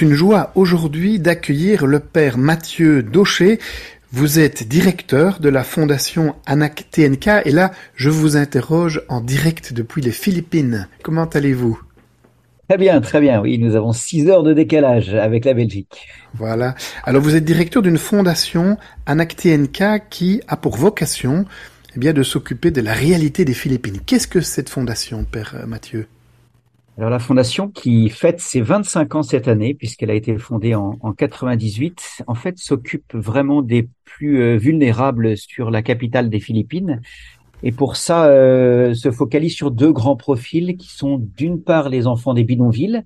C'est une joie aujourd'hui d'accueillir le père Mathieu Daucher. Vous êtes directeur de la fondation ANAC TNK et là, je vous interroge en direct depuis les Philippines. Comment allez-vous? Très bien, très bien. Oui, nous avons six heures de décalage avec la Belgique. Voilà. Alors vous êtes directeur d'une fondation ANAC TNK qui a pour vocation eh bien, de s'occuper de la réalité des Philippines. Qu'est-ce que cette fondation, père Mathieu? Alors la fondation qui fête ses 25 ans cette année, puisqu'elle a été fondée en, en 98, en fait s'occupe vraiment des plus euh, vulnérables sur la capitale des Philippines. Et pour ça, euh, se focalise sur deux grands profils qui sont d'une part les enfants des bidonvilles,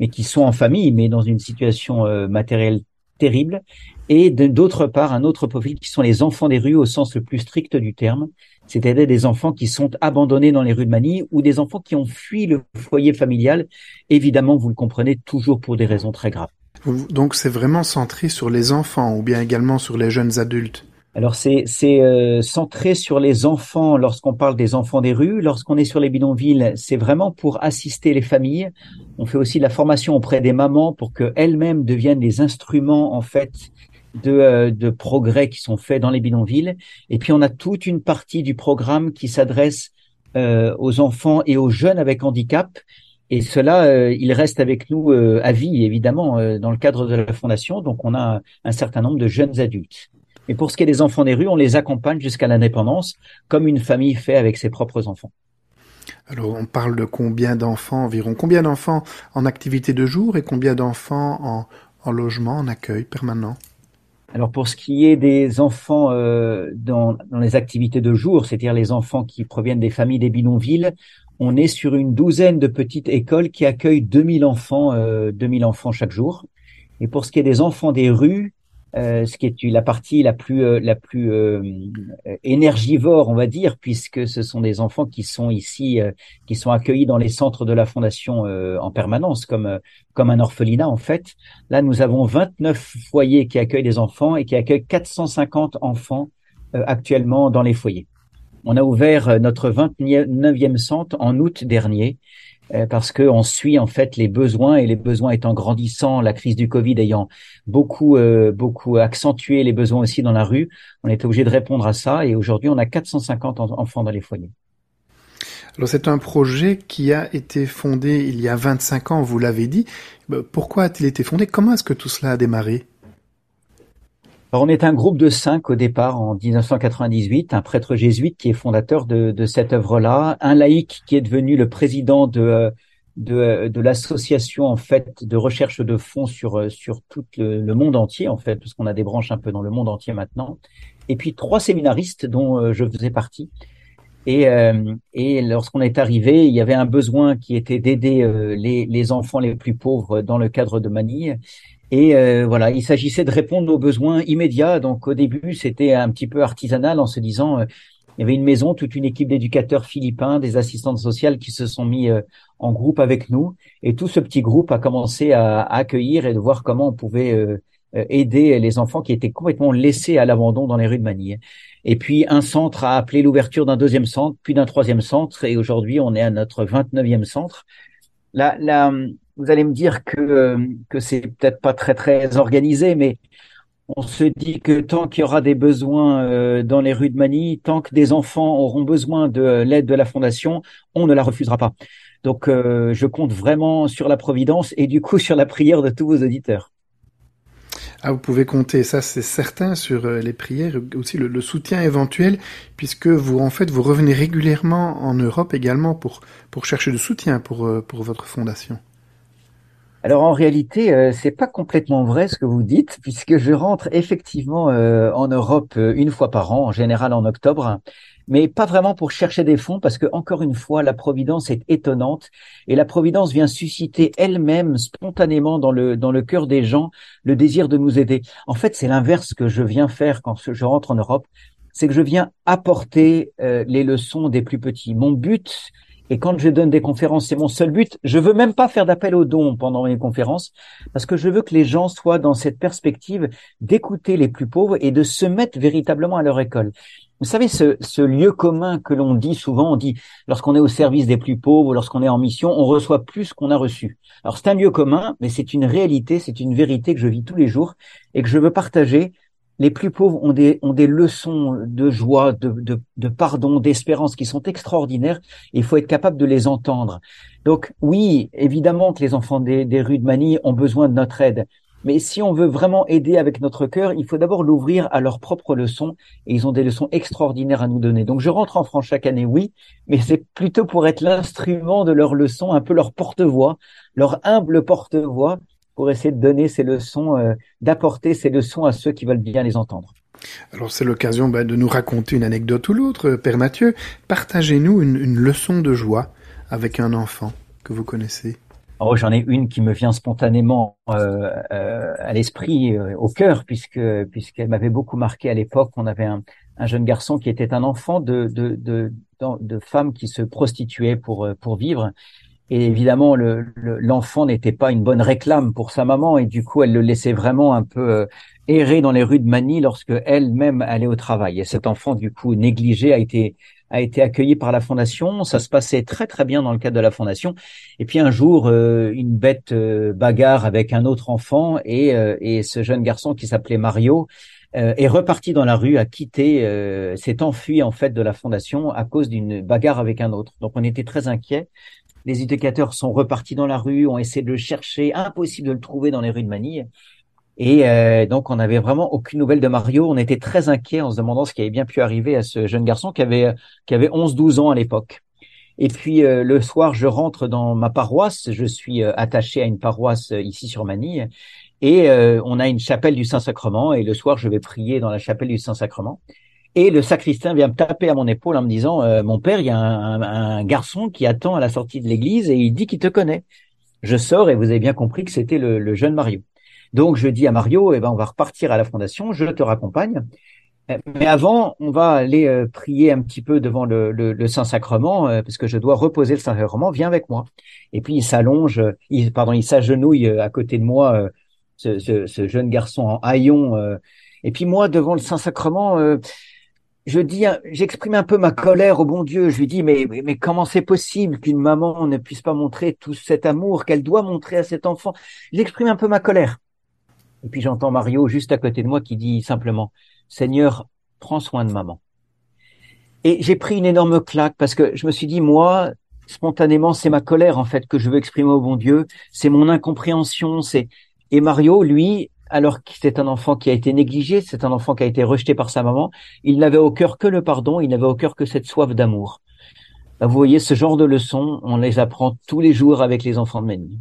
mais qui sont en famille, mais dans une situation euh, matérielle terrible, et d'autre part un autre profil qui sont les enfants des rues au sens le plus strict du terme, c'est-à-dire des enfants qui sont abandonnés dans les rues de Manille ou des enfants qui ont fui le foyer familial, évidemment, vous le comprenez, toujours pour des raisons très graves. Donc c'est vraiment centré sur les enfants ou bien également sur les jeunes adultes? Alors c'est euh, centré sur les enfants lorsqu'on parle des enfants des rues. Lorsqu'on est sur les bidonvilles, c'est vraiment pour assister les familles. On fait aussi de la formation auprès des mamans pour qu'elles-mêmes deviennent des instruments en fait de, euh, de progrès qui sont faits dans les bidonvilles. Et puis on a toute une partie du programme qui s'adresse euh, aux enfants et aux jeunes avec handicap. Et cela, euh, il reste avec nous à vie, évidemment, dans le cadre de la fondation. Donc on a un, certain nombre de jeunes adultes. Et pour ce qui est des enfants des rues, on les accompagne jusqu'à l'indépendance, comme une famille fait avec ses propres enfants. Alors, on parle de combien d'enfants environ? Combien d'enfants en activité de jour et combien d'enfants en, en logement, en accueil permanent? Alors pour ce qui est des enfants euh, dans, dans, les activités de jour, c'est-à-dire les enfants qui proviennent des familles des bidonvilles, on est sur une douzaine de petites écoles qui accueillent 2000 enfants, euh, 2000 enfants chaque jour. Et pour ce qui est des enfants des rues, euh, ce qui est la partie la plus euh, la plus euh, énergivore, on va dire, puisque ce sont des enfants qui sont ici, qui sont accueillis dans les centres de la fondation en permanence, comme comme un orphelinat en fait. Là, nous avons 29 foyers qui accueillent des enfants et qui accueillent 450 enfants actuellement dans les foyers. On a ouvert notre 29e centre en août dernier euh, parce qu'on suit en fait les besoins et les besoins étant grandissants, la crise du Covid ayant beaucoup euh, beaucoup accentué les besoins aussi dans la rue, on était obligé de répondre à ça et aujourd'hui on a 450 enfants dans les foyers. Alors c'est un projet qui a été fondé il y a 25 ans, vous l'avez dit. Euh, pourquoi a-t-il été fondé? Comment est-ce que tout cela a démarré? Alors on est un groupe de cinq au départ en 1998, un prêtre jésuite qui est fondateur de, de cette œuvre-là, un laïc qui est devenu le président de, de, de l'association en fait de recherche de fonds sur sur tout le, monde entier en fait, parce qu'on a des branches un peu dans le monde entier maintenant, et puis trois séminaristes dont euh, je faisais partie. Et, euh, et lorsqu'on est arrivé, il y avait un besoin qui était d'aider euh, les, les enfants les plus pauvres dans le cadre de Manille. Et euh, voilà, il s'agissait de répondre aux besoins immédiats. Donc au début, c'était un petit peu artisanal en se disant, euh, il y avait une maison, toute une équipe d'éducateurs philippins, des assistantes sociales qui se sont mis euh, en groupe avec nous. Et tout ce petit groupe a commencé à, accueillir et de voir comment on pouvait aider les enfants qui étaient complètement laissés à l'abandon dans les rues de Manille. Et puis un centre a appelé l'ouverture d'un deuxième centre, puis d'un troisième centre, et aujourd'hui on est à notre 29e centre. La, la, vous allez me dire que euh, que c'est peut-être pas très très organisé, mais on se dit que tant qu'il y aura des besoins euh, dans les rues de Manille, tant que des enfants auront besoin de l'aide de la fondation, on ne la refusera pas. Donc euh, je compte vraiment sur la providence et du coup sur la prière de tous vos auditeurs. Ah, vous pouvez compter, ça c'est certain, sur euh, les prières, aussi le, soutien éventuel, puisque vous en fait vous revenez régulièrement en Europe également pour chercher du soutien euh, pour votre fondation. Alors en réalité, euh, c'est pas complètement vrai ce que vous dites, puisque je rentre effectivement en Europe une fois par an, en général en octobre, mais pas vraiment pour chercher des fonds, parce que encore une fois, la providence est étonnante et la providence vient susciter elle-même spontanément dans le dans le cœur des gens le désir de nous aider. En fait, c'est l'inverse que je viens faire quand je rentre en Europe, c'est que je viens apporter euh, les leçons des plus petits. Mon but et quand je donne des conférences, c'est mon seul but. Je veux même pas faire d'appel aux dons pendant mes conférences parce que je veux que les gens soient dans cette perspective d'écouter les plus pauvres et de se mettre véritablement à leur école. Vous savez, ce, ce lieu commun que l'on dit souvent, on dit lorsqu'on est au service des plus pauvres, lorsqu'on est en mission, on reçoit plus qu'on a reçu. Alors c'est un lieu commun, mais c'est une réalité, c'est une vérité que je vis tous les jours et que je veux partager. Les plus pauvres ont des, ont des leçons de joie, de, de, de pardon, d'espérance qui sont extraordinaires. Et il faut être capable de les entendre. Donc oui, évidemment que les enfants des, des rues de Manille ont besoin de notre aide. Mais si on veut vraiment aider avec notre cœur, il faut d'abord l'ouvrir à leurs propres leçons. Et ils ont des leçons extraordinaires à nous donner. Donc je rentre en France chaque année, oui, mais c'est plutôt pour être l'instrument de leurs leçons, un peu leur porte-voix, leur humble porte-voix, pour essayer de donner ces leçons, euh, d'apporter ces leçons à ceux qui veulent bien les entendre. Alors c'est l'occasion bah, de nous raconter une anecdote ou l'autre. Père Mathieu, partagez-nous une, une leçon de joie avec un enfant que vous connaissez. Oh, j'en ai une qui me vient spontanément euh, euh, à l'esprit, euh, au cœur, puisque puisqu'elle m'avait beaucoup marqué à l'époque. On avait un, un, jeune garçon qui était un enfant de de, de, de, femmes qui se prostituaient pour pour vivre. Et évidemment, l'enfant le, n'était pas une bonne réclame pour sa maman, et du coup, elle le laissait vraiment un peu errer dans les rues de Manille lorsque elle-même allait au travail. Et cet enfant, du coup, négligé, a été a été accueilli par la fondation. Ça se passait très très bien dans le cadre de la fondation. Et puis un jour, euh, une bête euh, bagarre avec un autre enfant et, euh, et ce jeune garçon qui s'appelait Mario est reparti dans la rue, a quitté, s'est enfui en fait de la fondation à cause d'une bagarre avec un autre. Donc on était très inquiets. Les éducateurs sont repartis dans la rue, ont essayé de le chercher, impossible de le trouver dans les rues de Manille. Et euh, donc, on n'avait vraiment aucune nouvelle de Mario. On était très inquiets en se demandant ce qui avait bien pu arriver à ce jeune garçon qui avait qui avait 11-12 ans à l'époque. Et puis euh, le soir, je rentre dans ma paroisse. Je suis euh, attaché à une paroisse ici sur Manille, et on a une chapelle du Saint-Sacrement. Et le soir, je vais prier dans la chapelle du Saint-Sacrement. Et le sacristain vient me taper à mon épaule en me disant "Mon père, il y a un, un, garçon qui attend à la sortie de l'église et il dit qu'il te connaît." Je sors et vous avez bien compris que c'était le, le jeune Mario. Donc je dis à Mario, eh ben on va repartir à la fondation, je te raccompagne. Mais avant, on va aller euh, prier un petit peu devant le, le, Saint-Sacrement, euh, parce que je dois reposer le Saint-Sacrement. Viens avec moi. Et puis il s'allonge, il, pardon, il s'agenouille euh, à côté de moi, ce, ce, ce, jeune garçon en haillon. et puis moi, devant le Saint-Sacrement, je dis, j'exprime un peu ma colère au bon Dieu. Je lui dis, mais, mais comment c'est possible qu'une maman ne puisse pas montrer tout cet amour qu'elle doit montrer à cet enfant? J'exprime un peu ma colère. Et puis j'entends Mario juste à côté de moi qui dit simplement, Seigneur, prends soin de maman. Et j'ai pris une énorme claque parce que je me suis dit, moi, spontanément, c'est ma colère en fait que je veux exprimer au bon Dieu, c'est mon incompréhension, c'est et Mario, lui, alors que c'est un enfant qui a été négligé, c'est un enfant qui a été rejeté par sa maman, il n'avait au cœur que le pardon, il n'avait au cœur que cette soif d'amour. Vous voyez, ce genre de leçons, on les apprend tous les jours avec les enfants de Ménie.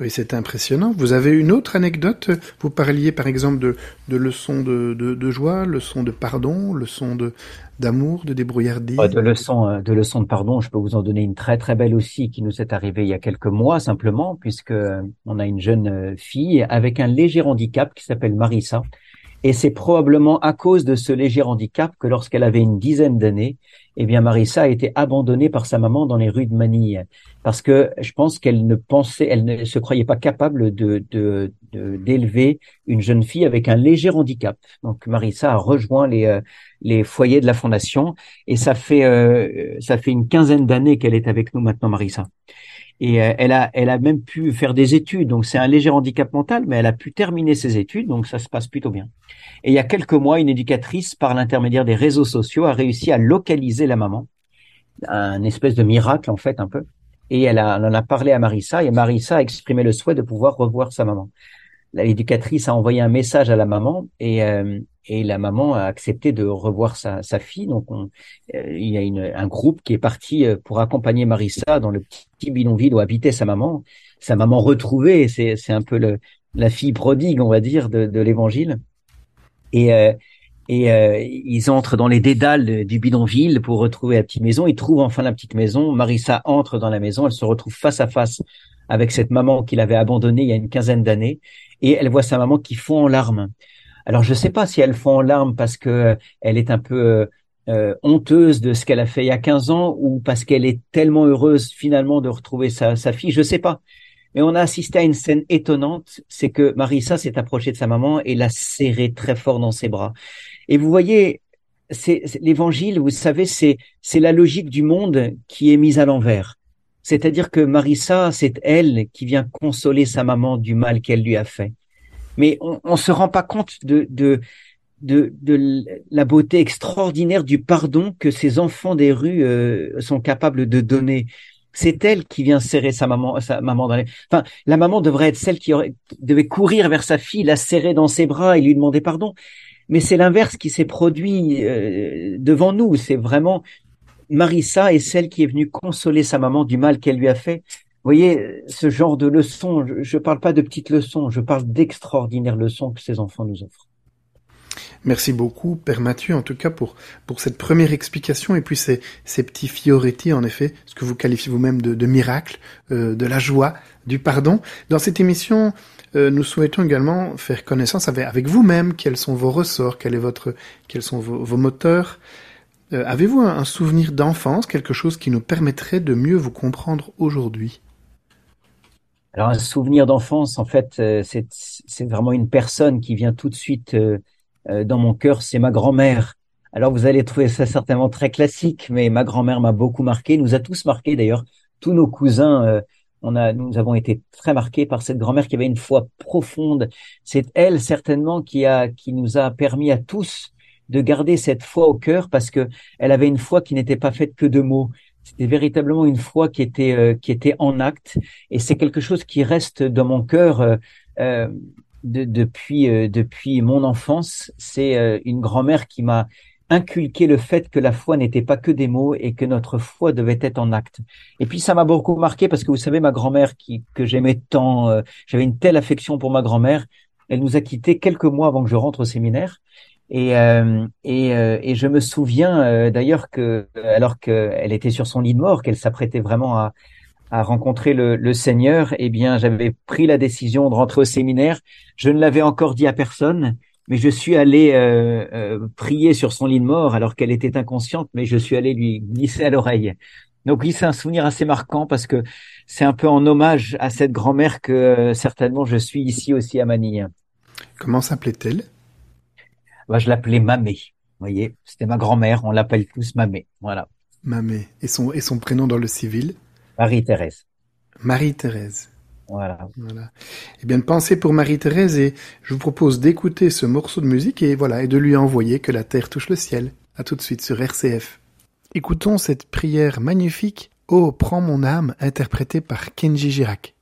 Oui, c'est impressionnant. Vous avez une autre anecdote? Vous parliez par exemple de, de leçons de, de, de, joie, leçons de pardon, leçons de d'amour, de débrouillardise. De leçons, euh, de leçons de pardon, je peux vous en donner une très très belle aussi qui nous est arrivée il y a quelques mois simplement, puisque on a une jeune euh, fille avec un léger handicap qui s'appelle Marissa. Et c'est probablement à cause de ce léger handicap que lorsqu'elle avait une dizaine d'années, eh bien Marissa a été abandonnée par sa maman dans les rues de Manille parce que je pense qu'elle ne pensait, elle ne se croyait pas capable de d'élever une jeune fille avec un léger handicap. Donc Marissa a rejoint les euh, les foyers de la fondation et ça fait euh, ça fait une quinzaine d'années qu'elle est avec nous maintenant Marissa. Et euh, elle a elle a même pu faire des études. Donc c'est un léger handicap mental, mais elle a pu terminer ses études, donc ça se passe plutôt bien. Et il y a quelques mois, une éducatrice, par l'intermédiaire des réseaux sociaux, a réussi à localiser la maman. Un espèce de miracle en fait un peu et elle, a, en a parlé à Marissa et Marissa a exprimé le souhait de pouvoir revoir sa maman. L'éducatrice a envoyé un message à la maman et et la maman a accepté de revoir sa, sa fille. Donc, on, il y a une, un groupe qui est parti pour accompagner Marissa dans le petit bidonville où habitait sa maman. Sa maman retrouvée, c'est, c'est un peu le, la fille prodigue, on va dire, de, de l'Évangile. Et, euh, et euh, ils entrent dans les dédales du bidonville pour retrouver la petite maison. Ils trouvent enfin la petite maison. Marissa entre dans la maison. Elle se retrouve face à face avec cette maman qu'il avait abandonnée il y a une quinzaine d'années. Et elle voit sa maman qui fond en larmes. Alors je ne sais pas si elle fond en larmes parce que euh, elle est un peu euh, honteuse de ce qu'elle a fait il y a 15 ans ou parce qu'elle est tellement heureuse finalement de retrouver sa, sa fille. Je ne sais pas. Mais on a assisté à une scène étonnante, c'est que Marissa s'est approchée de sa maman et l'a serrée très fort dans ses bras. Et vous voyez, c'est l'évangile, vous savez, c'est c'est la logique du monde qui est mise à l'envers. C'est-à-dire que Marissa, c'est elle qui vient consoler sa maman du mal qu'elle lui a fait. Mais on, on se rend pas compte de, de de, de la beauté extraordinaire du pardon que ces enfants des rues euh, sont capables de donner c'est elle qui vient serrer sa maman, sa maman dans les. Enfin, la maman devrait être celle qui aurait, devait courir vers sa fille, la serrer dans ses bras et lui demander pardon. Mais c'est l'inverse qui s'est produit euh, devant nous. C'est vraiment Marissa est celle qui est venue consoler sa maman du mal qu'elle lui a fait. Vous voyez, ce genre de leçons, je ne parle pas de petites leçons, je parle d'extraordinaires leçons que ces enfants nous offrent. Merci beaucoup, Père Mathieu, en tout cas, pour, pour cette première explication et puis ces, ces petits fioretti, en effet, ce que vous qualifiez vous-même de, miracle, euh, de la joie, du pardon. Dans cette émission, euh, nous souhaitons également faire connaissance avec, vous-même, quels sont vos ressorts, quel est votre, quels sont vos moteurs? Euh, Avez-vous un, souvenir d'enfance, quelque chose qui nous permettrait de mieux vous comprendre aujourd'hui? Alors, un souvenir d'enfance, en fait, euh, c'est vraiment une personne qui vient tout de suite euh, euh, dans mon cœur, c'est ma grand-mère. Alors vous allez trouver ça certainement très classique, mais ma grand-mère m'a beaucoup marqué, nous a tous marqué d'ailleurs, tous nos cousins. Euh, on a, nous avons été très marqués par cette grand-mère qui avait une foi profonde. C'est elle certainement qui a, qui nous a permis à tous de garder cette foi au cœur parce que elle avait une foi qui n'était pas faite que de mots. C'était véritablement une foi qui était euh, qui était en acte et c'est quelque chose qui reste dans mon cœur. Euh, de, depuis, euh, depuis mon enfance, c'est euh, une grand-mère qui m'a inculqué le fait que la foi n'était pas que des mots et que notre foi devait être en acte. Et puis ça m'a beaucoup marqué parce que vous savez, ma grand-mère qui que j'aimais tant, euh, j'avais une telle affection pour ma grand-mère, elle nous a quittés quelques mois avant que je rentre au séminaire. Et, et, et je me souviens d'ailleurs que alors qu'elle était sur son lit de mort, qu'elle s'apprêtait vraiment à, à rencontrer le, le Seigneur, eh bien, j'avais pris la décision de rentrer au séminaire. Je ne l'avais encore dit à personne, mais je suis allé euh, euh, prier sur son lit de mort alors qu'elle était inconsciente, mais je suis allé lui glisser à l'oreille. Donc oui, c'est un souvenir assez marquant parce que c'est un peu en hommage à cette grand-mère que euh, certainement je suis ici aussi à Manille. Comment s'appelait-elle? Bah, Je l'appelais Mamé. Vous voyez, c'était ma grand-mère, on l'appelle tous Mamé. Voilà. Mamé. Et son, et son prénom dans le civil Marie-Thérèse. Marie-Thérèse. Voilà. voilà. Eh bien, pensez pour Marie-Thérèse et je vous propose d'écouter ce morceau de musique et voilà, et de lui envoyer que la terre touche le ciel. À tout de suite sur RCF. Écoutons cette prière magnifique, Oh, prends mon âme, interprétée par Kenji Girac.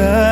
shine.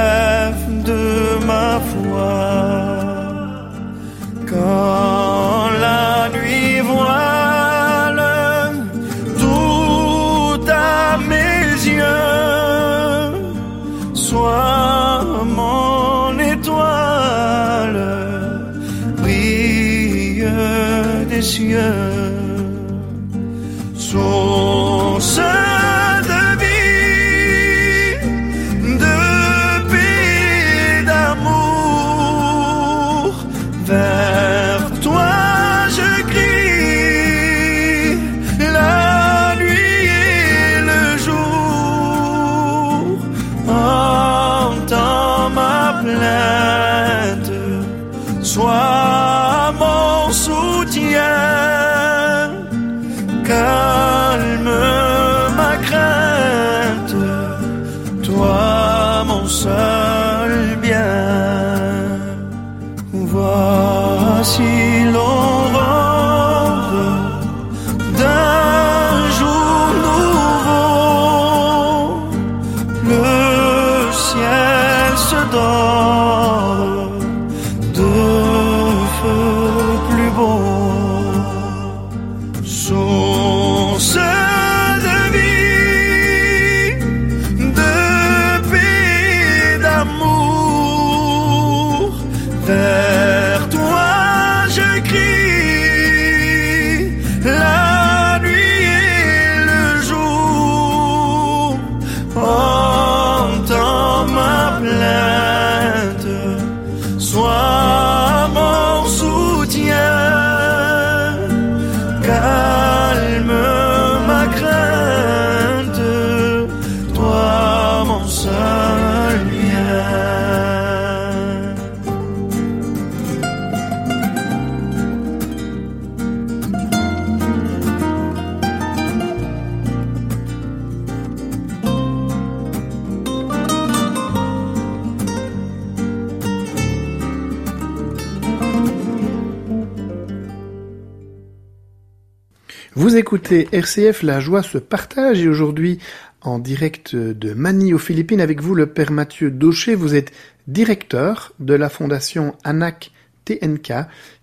Écoutez RCF, la joie se partage et aujourd'hui en direct de Manille aux Philippines avec vous le père Mathieu Daucher. Vous êtes directeur de la fondation ANAC TNK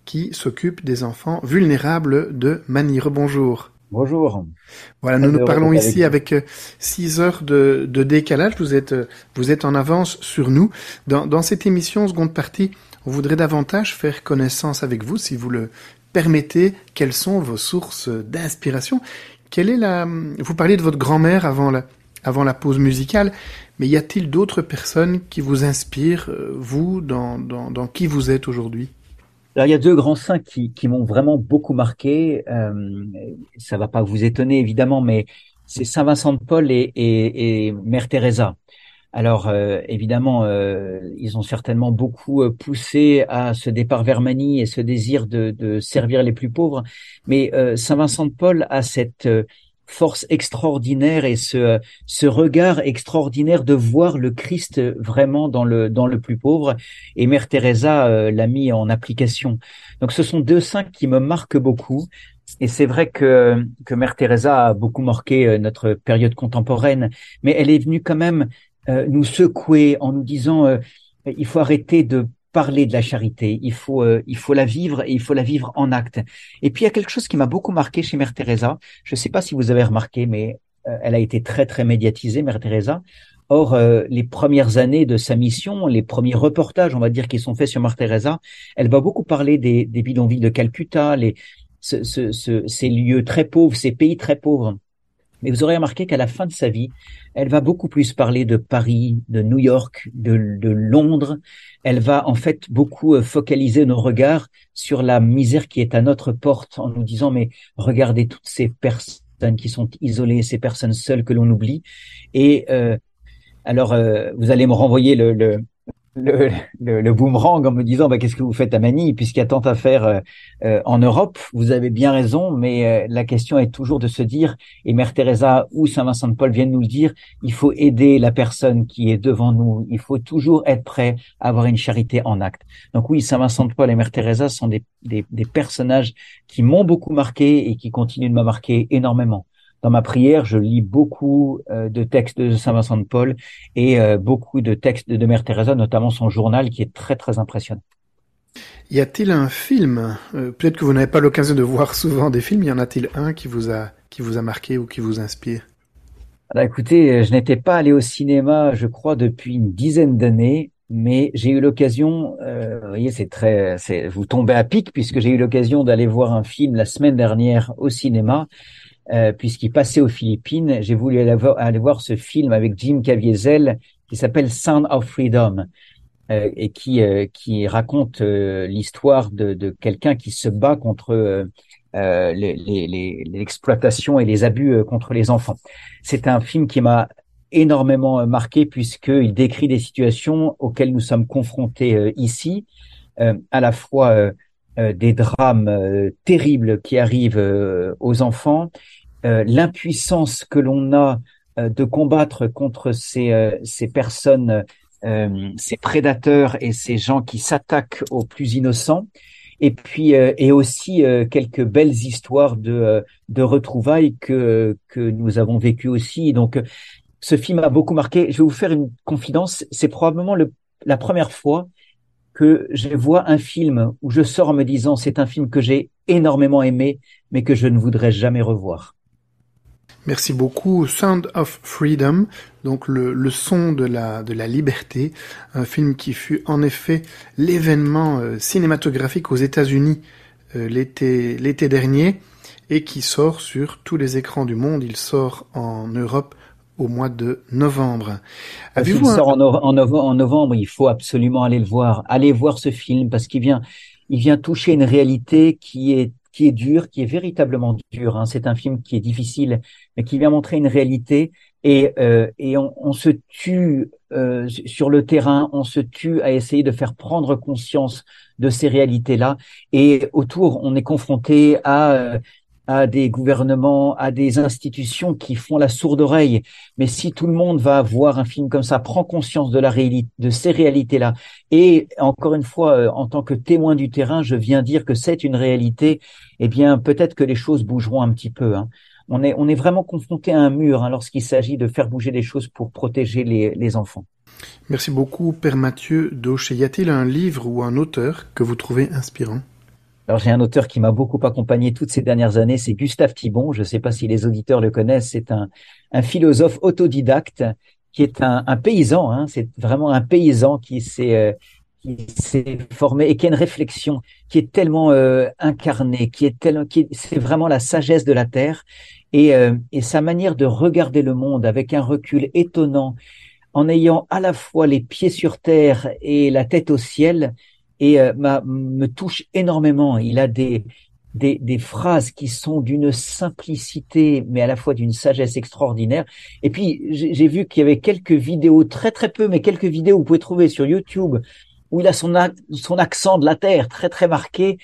qui s'occupe des enfants vulnérables de Manille. Bonjour. Bonjour. Voilà, nous nous parlons ici avec avec 6 heures de, de décalage. Vous êtes, euh, vous êtes en avance sur nous. Dans, dans cette émission, seconde partie, on voudrait davantage faire connaissance avec vous, si vous le permettez. Quelles sont vos sources d'inspiration? Quelle est la Vous parliez de votre grand-mère avant la, avant la pause musicale, mais y a-t-il d'autres personnes qui vous inspirent, euh, vous, dans, dans, dans qui vous êtes aujourd'hui? Alors, il y a deux grands saints qui, qui m'ont vraiment beaucoup marqué. Euh, ça va pas vous étonner, évidemment, mais c'est Saint Vincent de Paul et, et, et Mère Teresa. Alors, euh, évidemment, euh, ils ont certainement beaucoup euh, poussé à ce départ vers Manille et ce désir de, de servir les plus pauvres. Mais euh, Saint Vincent de Paul a cette euh, force extraordinaire et ce, ce regard extraordinaire de voir le Christ vraiment dans le, dans le plus pauvre. Et Mère Teresa euh, l'a mis en application. Donc, ce sont deux saints qui me marquent beaucoup. Et c'est vrai que, que Mère Teresa a beaucoup marqué euh, notre période contemporaine, mais elle est venue quand même euh, nous secouer en nous disant euh, il faut arrêter de parler de la charité, il faut euh, il faut la vivre et il faut la vivre en acte. Et puis il y a quelque chose qui m'a beaucoup marqué chez Mère Teresa. Je ne sais pas si vous avez remarqué, mais euh, elle a été très très médiatisée, Mère Teresa. Or, euh, les premières années de sa mission, les premiers reportages, on va dire, qui sont faits sur Mère Teresa, elle va beaucoup parler des, des bidonvilles de Calcutta, les, ce, ce, ce- ces lieux très pauvres, ces pays très pauvres. Mais vous aurez remarqué qu'à la fin de sa vie, elle va beaucoup plus parler de Paris, de New York, de, Londres. Elle va en fait beaucoup euh, focaliser nos regards sur la misère qui est à notre porte en nous disant mais regardez toutes ces personnes qui sont isolées, ces personnes seules que l'on oublie. Et euh, alors euh, vous allez me renvoyer le, le, le, le, boomerang en me disant bah, qu'est-ce que vous faites à Manille puisqu'il y a tant à faire euh, euh, en Europe. Vous avez bien raison, mais euh, la question est toujours de se dire, et Mère Teresa ou Saint Vincent de Paul viennent nous le dire, il faut aider la personne qui est devant nous. Il faut toujours être prêt à avoir une charité en acte. Donc oui, Saint Vincent de Paul et Mère Teresa sont des, des, des personnages qui m'ont beaucoup marqué et qui continuent de me marquer énormément dans ma prière, je lis beaucoup euh, de textes de Saint Vincent de Paul et euh, beaucoup de textes de Mère Teresa, notamment son journal qui est très très impressionnant. Y a-t-il un film euh, Peut-être que vous n'avez pas l'occasion de voir souvent des films. Y en a-t-il un qui vous a qui vous a marqué ou qui vous inspire? Alors, Écoutez, je n'étais pas allé au cinéma, je crois, depuis une dizaine d'années, mais j'ai eu l'occasion. vous voyez, c'est très, c'est vous tombez à pic puisque j'ai eu l'occasion d'aller voir un film la semaine dernière au cinéma. Euh, puisqu'il passait aux Philippines, j'ai voulu aller voir, ce film avec Jim Caviezel qui s'appelle Sound of Freedom euh, et qui euh, qui raconte euh, l'histoire de, de quelqu'un qui se bat contre l'exploitation et les abus contre les enfants. C'est un film qui m'a énormément marqué puisqu'il décrit des situations auxquelles nous sommes confrontés ici, à la fois des drames terribles qui arrivent aux enfants euh, l'impuissance que l'on a euh, de combattre contre ces, euh, ces personnes, ces prédateurs et ces gens qui s'attaquent aux plus innocents. Et puis et aussi quelques belles histoires de de retrouvailles que que nous avons vécues aussi. Donc ce film a beaucoup marqué. Je vais vous faire une confidence. C'est probablement le, la première fois que je vois un film où je sors en me disant c'est un film que j'ai énormément aimé, mais que je ne voudrais jamais revoir. Merci beaucoup. Sound of Freedom, donc le, le, son de la, de la liberté, un film qui fut en effet l'événement euh, cinématographique aux États-Unis euh, l'été, l'été dernier et qui sort sur tous les écrans du monde. Il sort en Europe au mois de novembre. Il sort en, en, en, novembre, il faut absolument aller le voir. Allez voir ce film parce qu'il vient, il vient toucher une réalité qui est qui est dur, qui est véritablement dur. Hein. C'est un film qui est difficile, mais qui vient montrer une réalité. Et, euh, et on, on, se tue euh, sur le terrain, on se tue à essayer de faire prendre conscience de ces réalités-là. Et autour, on est confronté à euh, à des gouvernements, à des institutions qui font la sourde oreille. Mais si tout le monde va voir un film comme ça, prend conscience de la réalité, de ces réalités-là, et encore une fois, euh, en tant que témoin du terrain, je viens dire que c'est une réalité, eh bien, peut-être que les choses bougeront un petit peu. Hein. On est, on est vraiment confronté à un mur hein, lorsqu'il s'agit de faire bouger les choses pour protéger les, les enfants. Merci beaucoup, Père Mathieu Daucher. Y a-t-il un livre ou un auteur que vous trouvez inspirant? Alors j'ai un auteur qui m'a beaucoup accompagné toutes ces dernières années, c'est Gustave Thibon. Je ne sais pas si les auditeurs le connaissent. C'est un, un philosophe autodidacte qui est un, un paysan. Hein, c'est vraiment un paysan qui s'est euh, qui s'est formé et qui a une réflexion qui est tellement euh, incarnée, qui est tellement, qui c'est vraiment la sagesse de la terre et, euh, et sa manière de regarder le monde avec un recul étonnant, en ayant à la fois les pieds sur terre et la tête au ciel et euh, me touche énormément. Il a des, des, des phrases qui sont d'une simplicité, mais à la fois d'une sagesse extraordinaire. Et puis, j'ai vu qu'il y avait quelques vidéos, très très peu, mais quelques vidéos que vous pouvez trouver sur YouTube, où il a son, son accent de la terre très très marqué,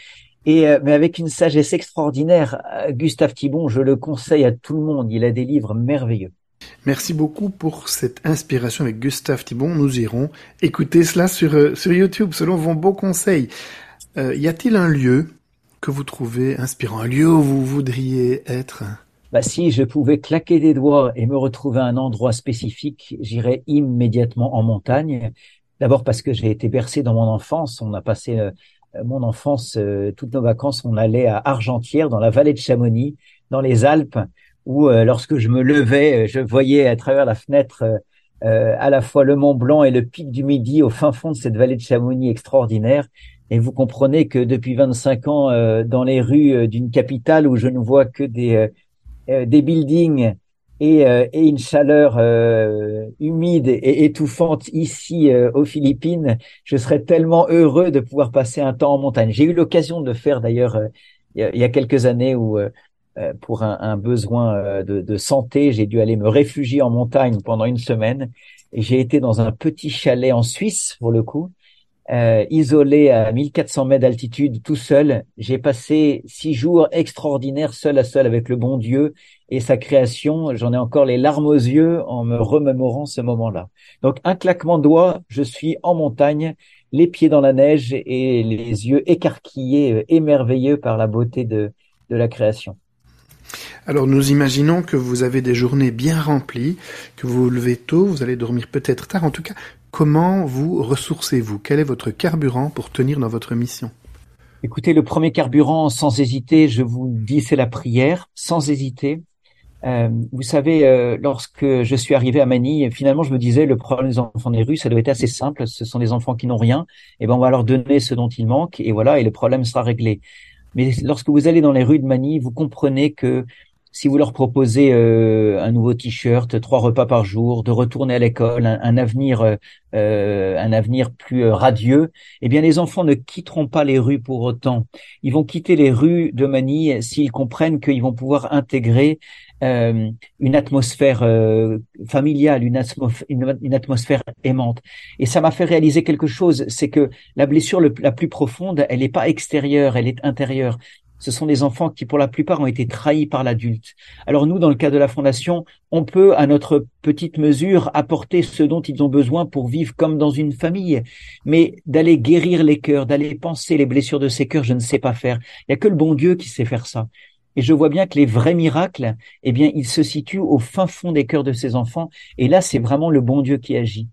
et euh, mais avec une sagesse extraordinaire. Euh, Gustave Thibon, je le conseille à tout le monde. Il a des livres merveilleux. Merci beaucoup pour cette inspiration avec Gustave Thibon. Nous irons écouter cela sur, euh, sur YouTube selon vos beaux conseils. Euh, y a-t-il un lieu que vous trouvez inspirant, un lieu où vous voudriez être? Bah, si je pouvais claquer des doigts et me retrouver à un endroit spécifique, j'irais immédiatement en montagne. D'abord parce que j'ai été bercé dans mon enfance. On a passé euh, mon enfance, toutes nos vacances, on allait à Argentière, dans la vallée de Chamonix, dans les Alpes où euh, lorsque je me levais, euh, je voyais à travers la fenêtre euh, à la fois le Mont Blanc et le pic du Midi au fin fond de cette vallée de Chamonix extraordinaire. Et vous comprenez que depuis 25 ans, dans les rues d'une capitale où je ne vois que des, des buildings et, et une chaleur humide et étouffante ici aux Philippines, je serais tellement heureux de pouvoir passer un temps en montagne. J'ai eu l'occasion de faire d'ailleurs il, y a quelques années où pour un, un besoin euh, de, de, santé. J'ai dû aller me réfugier en montagne pendant une semaine j'ai été dans un petit chalet en Suisse pour le coup, euh, isolé à 1400 mètres d'altitude, tout seul. J'ai passé six jours extraordinaires, seul à seul avec le bon Dieu et sa création. J'en ai encore les larmes aux yeux en me remémorant ce moment-là. Donc un claquement de doigts, je suis en montagne, les pieds dans la neige et les yeux écarquillés, émerveillés par la beauté de, de la création. Alors nous imaginons que vous avez des journées bien remplies, que vous vous levez tôt, vous allez dormir peut-être tard. En tout cas, comment vous ressourcez-vous? Quel est votre carburant pour tenir dans votre mission? Écoutez, le premier carburant, sans hésiter, je vous dis, c'est la prière, sans hésiter. Euh, vous savez, euh, lorsque je suis arrivé à Manille, finalement, je me disais, le problème des enfants des rues, ça doit être assez simple. Ce sont des enfants qui n'ont rien. Et eh ben, on va leur donner ce dont ils manquent, et voilà, et le problème sera réglé. Mais lorsque vous allez dans les rues de Manille, vous comprenez que si vous leur proposez euh, un nouveau t-shirt, trois repas par jour, de retourner à l'école, un, avenir, euh, euh, un avenir plus radieux, eh bien les enfants ne quitteront pas les rues pour autant. Ils vont quitter les rues de Manille s'ils comprennent qu'ils vont pouvoir intégrer une atmosphère familiale, une, une, atmosphère aimante. Et ça m'a fait réaliser quelque chose, c'est que la blessure la plus profonde, elle n'est pas extérieure, elle est intérieure ce sont des enfants qui, pour la plupart, ont été trahis par l'adulte. Alors nous, dans le cas de la Fondation, on peut, à notre petite mesure, apporter ce dont ils ont besoin pour vivre comme dans une famille. Mais d'aller guérir les cœurs, d'aller penser les blessures de ces cœurs, je ne sais pas faire. Il n'y a que le bon Dieu qui sait faire ça. Et je vois bien que les vrais miracles, eh bien, ils se situent au fin fond des cœurs de ces enfants. Et là, c'est vraiment le bon Dieu qui agit.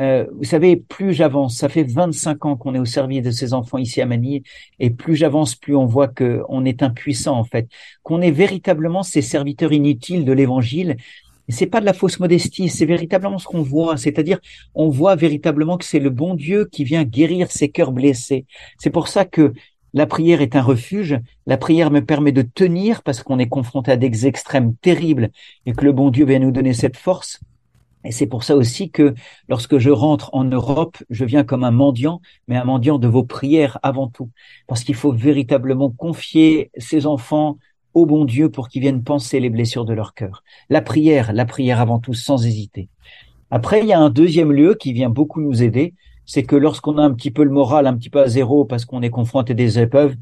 Euh, vous savez, plus j'avance, ça fait 25 ans qu'on est au service de ces enfants ici à Manille, et plus j'avance, plus on voit qu'on est impuissant en fait, qu'on est véritablement ces serviteurs inutiles de l'Évangile. C'est pas de la fausse modestie, c'est véritablement ce qu'on voit, c'est-à-dire on voit véritablement que c'est le bon Dieu qui vient guérir ces cœurs blessés. C'est pour ça que la prière est un refuge. La prière me permet de tenir parce qu'on est confronté à des extrêmes terribles et que le bon Dieu vient nous donner cette force. Et c'est pour ça aussi que lorsque je rentre en Europe, je viens comme un mendiant, mais un mendiant de vos prières avant tout. Parce qu'il faut véritablement confier ces enfants au bon Dieu pour qu'ils viennent penser les blessures de leur cœur. La prière, la prière avant tout, sans hésiter. Après, il y a un deuxième lieu qui vient beaucoup nous aider, c'est que lorsqu'on a un petit peu le moral un petit peu à zéro parce qu'on est confronté à des épreuves,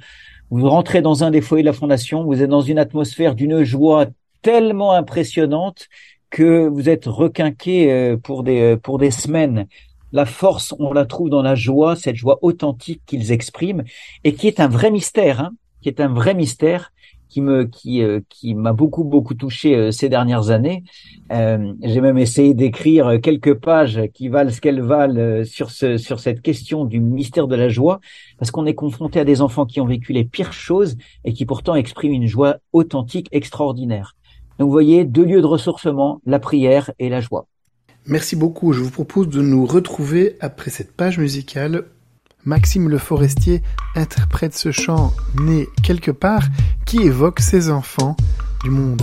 vous rentrez dans un des foyers de la fondation, vous êtes dans une atmosphère d'une joie tellement impressionnante que vous êtes requinqué euh, pour des, euh, pour des semaines. La force, on la trouve dans la joie, cette joie authentique qu'ils expriment et qui est un vrai mystère, hein, qui est un vrai mystère qui me qui euh, qui m'a beaucoup beaucoup touché ces dernières années. J'ai même essayé d'écrire quelques pages qui valent ce qu'elles valent sur ce sur cette question du mystère de la joie, parce qu'on est confronté à des enfants qui ont vécu les pires choses et qui pourtant expriment une joie authentique extraordinaire. Donc vous voyez, deux lieux de ressourcement, la prière et la joie. Merci beaucoup. Je vous propose de nous retrouver après cette page musicale. Maxime Le Forestier interprète ce chant né quelque part qui évoque ses enfants du monde.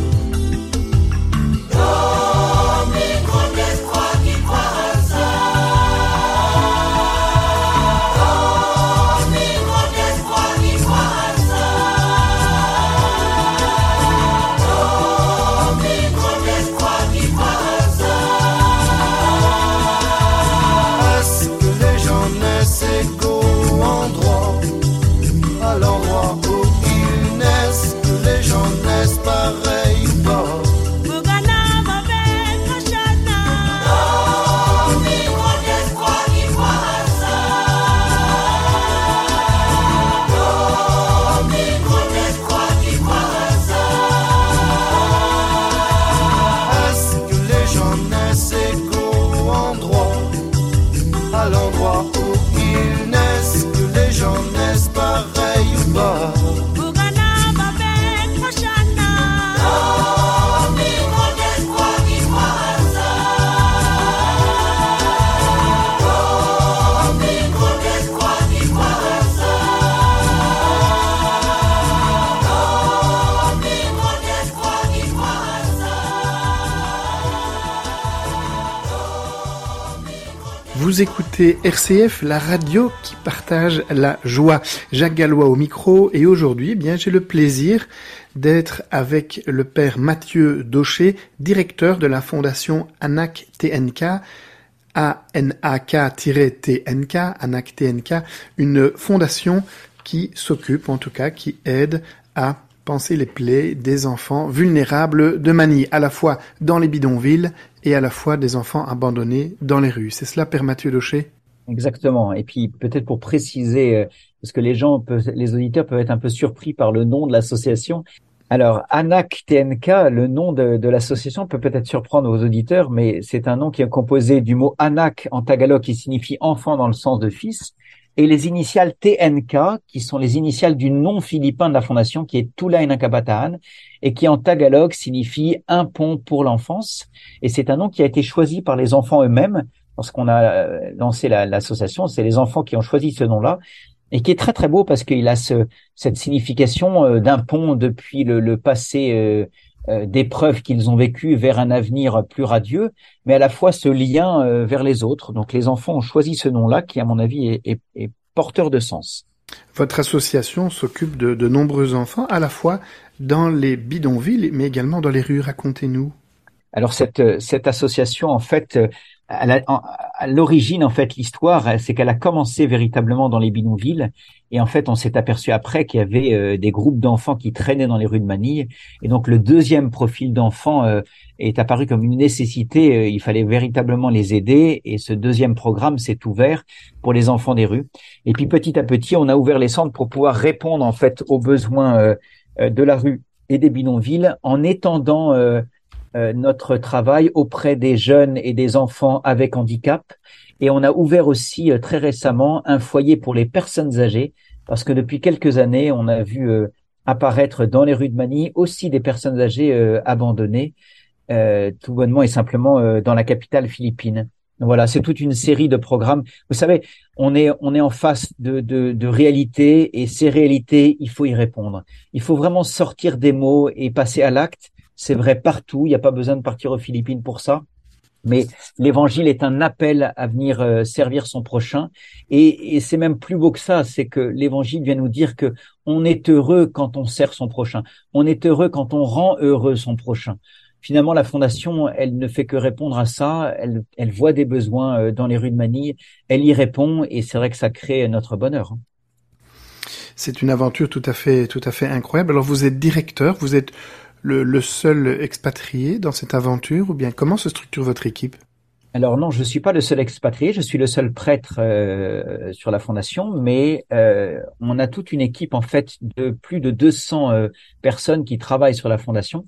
Écoutez RCF, la radio qui partage la joie. Jacques Gallois au micro et aujourd'hui, eh bien, j'ai le plaisir d'être avec le père Mathieu Daucher, directeur de la fondation ANAC TNK. ANAK-TNK, ANAC TNK, une fondation qui s'occupe, en tout cas, qui aide à penser les plaies des enfants vulnérables de Manille, à la fois dans les bidonvilles et à la fois des enfants abandonnés dans les rues. C'est cela, Père Mathieu Daucher Exactement. Et puis peut-être pour préciser, euh, parce que les gens, peuvent, les auditeurs peuvent être un peu surpris par le nom de l'association. Alors, ANAC TNK, le nom de, de l'association peut peut-être surprendre aux auditeurs, mais c'est un nom qui est composé du mot ANAC en tagalog qui signifie enfant dans le sens de fils, et les initiales TNK, qui sont les initiales du nom philippin de la fondation, qui est Tula Inakabataan, et qui en tagalog signifie un pont pour l'enfance. Et c'est un nom qui a été choisi par les enfants eux-mêmes. Lorsqu'on a euh, lancé l'association, c'est les enfants qui ont choisi ce nom-là, et qui est très très beau parce qu'il a ce, cette signification euh, d'un pont depuis le, le passé euh, euh, d'épreuves qu'ils ont vécues vers un avenir plus radieux, mais à la fois ce lien euh, vers les autres. Donc les enfants ont choisi ce nom-là qui, à mon avis, est, est, est porteur de sens. Votre association s'occupe de, de nombreux enfants, à la fois dans les bidonvilles, mais également dans les rues. Racontez-nous. Alors cette, cette association, en fait, à l'origine, en fait, l'histoire, c'est qu'elle a commencé véritablement dans les bidonvilles. Et en fait, on s'est aperçu après qu'il y avait euh, des groupes d'enfants qui traînaient dans les rues de Manille. Et donc, le deuxième profil d'enfants euh, est apparu comme une nécessité. Euh, il fallait véritablement les aider. Et ce deuxième programme s'est ouvert pour les enfants des rues. Et puis, petit à petit, on a ouvert les centres pour pouvoir répondre, en fait, aux besoins euh, euh, de la rue et des bidonvilles en étendant euh, euh, notre travail auprès des jeunes et des enfants avec handicap. Et on a ouvert aussi euh, très récemment un foyer pour les personnes âgées, parce que depuis quelques années, on a vu euh, apparaître dans les rues de Manille aussi des personnes âgées euh, abandonnées, euh, tout bonnement et simplement euh, dans la capitale philippine. Voilà, c'est toute une série de programmes. Vous savez, on est on est en face de, de, de réalités et ces réalités, il faut y répondre. Il faut vraiment sortir des mots et passer à l'acte. C'est vrai partout. Il n'y a pas besoin de partir aux Philippines pour ça. Mais l'évangile est un appel à venir euh, servir son prochain. Et, c'est même plus beau que ça. C'est que l'évangile vient nous dire que on est heureux quand on sert son prochain. On est heureux quand on rend heureux son prochain. Finalement, la fondation, elle ne fait que répondre à ça. Elle, elle voit des besoins euh, dans les rues de Manille. Elle y répond. Et c'est vrai que ça crée notre bonheur. C'est une aventure tout à fait, tout à fait incroyable. Alors vous êtes directeur, vous êtes le, seul expatrié dans cette aventure, ou bien comment se structure votre équipe? Alors non, je suis pas le seul expatrié, je suis le seul prêtre euh, sur la fondation, mais euh, on a toute une équipe en fait de plus de 200 euh, personnes qui travaillent sur la fondation.